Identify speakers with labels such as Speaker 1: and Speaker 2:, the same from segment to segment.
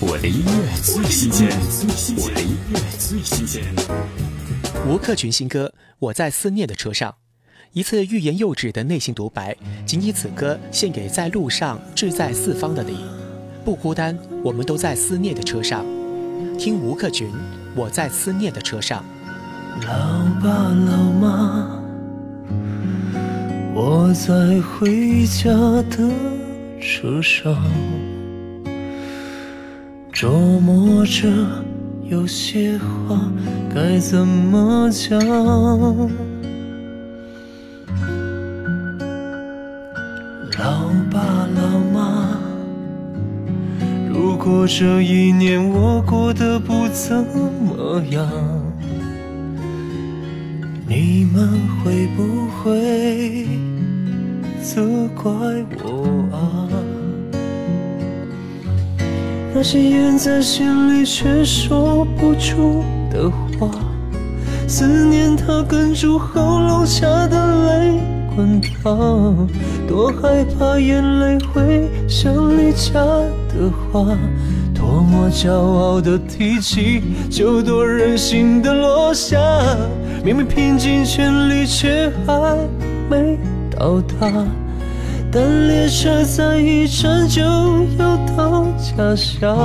Speaker 1: 我的音乐最新鲜，我的音乐最新鲜。
Speaker 2: 吴克群新歌《我在思念的车上》，一次欲言又止的内心独白，仅以此歌献给在路上志在四方的你。不孤单，我们都在思念的车上。听吴克群《我在思念的车上》。
Speaker 3: 老爸老妈，我在回家的车上。琢磨着有些话该怎么讲。老爸老妈，如果这一年我过得不怎么样，你们会不会责怪我啊？那些咽在心里却说不出的话，思念它哽住喉咙下的泪滚烫，多害怕眼泪会像离家的话，多么骄傲的提起就多任性的落下，明明拼尽全力却还没到达。但列车在一站就要到家乡，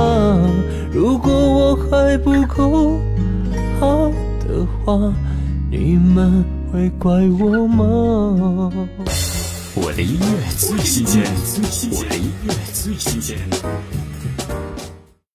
Speaker 3: 如果我还不够好的话，你们会怪我吗？
Speaker 1: 我的音乐最新鲜，我的音乐最新鲜。